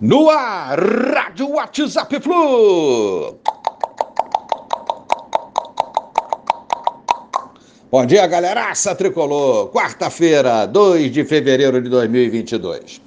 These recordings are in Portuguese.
No ar, Rádio WhatsApp Flu. Bom dia, galeraça tricolor. Quarta-feira, 2 de fevereiro de 2022.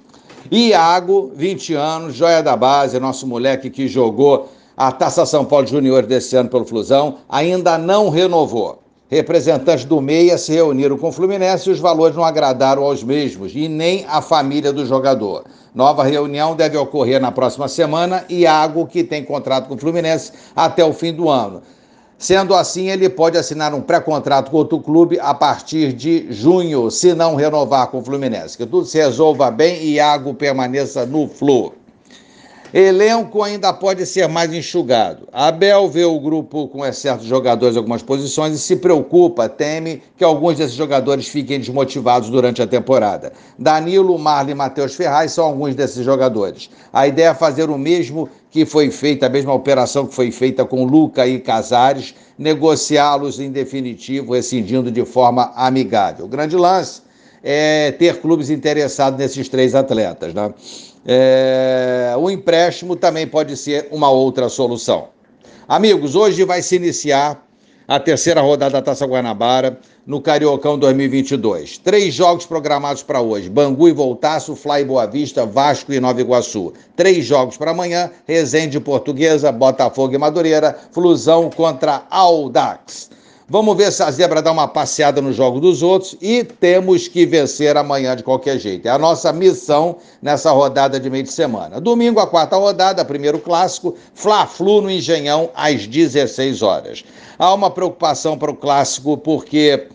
Iago, 20 anos, joia da base, nosso moleque que jogou a Taça São Paulo Júnior desse ano pelo Flusão, ainda não renovou. Representantes do Meia se reuniram com o Fluminense e os valores não agradaram aos mesmos e nem à família do jogador. Nova reunião deve ocorrer na próxima semana. Iago, que tem contrato com o Fluminense até o fim do ano. Sendo assim, ele pode assinar um pré-contrato com outro clube a partir de junho, se não renovar com o Fluminense. Que tudo se resolva bem e Iago permaneça no Flu. Elenco ainda pode ser mais enxugado. Abel vê o grupo com de jogadores em algumas posições e se preocupa, teme que alguns desses jogadores fiquem desmotivados durante a temporada. Danilo, Marlon e Matheus Ferraz são alguns desses jogadores. A ideia é fazer o mesmo que foi feita, a mesma operação que foi feita com Luca e Casares, negociá-los em definitivo, rescindindo de forma amigável. O grande lance é ter clubes interessados nesses três atletas, né? É, o empréstimo também pode ser uma outra solução. Amigos, hoje vai se iniciar a terceira rodada da Taça Guanabara no Cariocão 2022. Três jogos programados para hoje: Bangu e Voltaço, Fly Boa Vista, Vasco e Nova Iguaçu. Três jogos para amanhã: Resende Portuguesa, Botafogo e Madureira, Flusão contra Aldax. Vamos ver se a zebra dá uma passeada no jogo dos outros e temos que vencer amanhã de qualquer jeito. É a nossa missão nessa rodada de meio de semana. Domingo, a quarta rodada, primeiro clássico, Fla-Flu no Engenhão, às 16 horas. Há uma preocupação para o clássico porque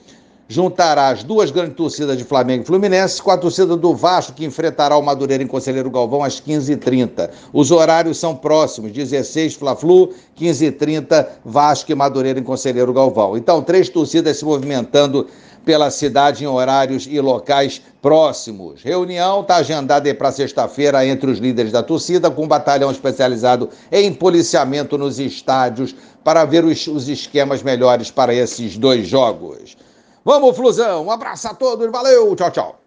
juntará as duas grandes torcidas de Flamengo e Fluminense com a torcida do Vasco, que enfrentará o Madureira em Conselheiro Galvão às 15h30. Os horários são próximos: 16 Fla-Flu, 15h30 Vasco e Madureira em Conselheiro Galvão. Então, três torcidas se movimentando pela cidade em horários e locais próximos. Reunião está agendada para sexta-feira entre os líderes da torcida, com um batalhão especializado em policiamento nos estádios para ver os, os esquemas melhores para esses dois jogos. Vamos, Flusão. Um abraço a todos. Valeu. Tchau, tchau.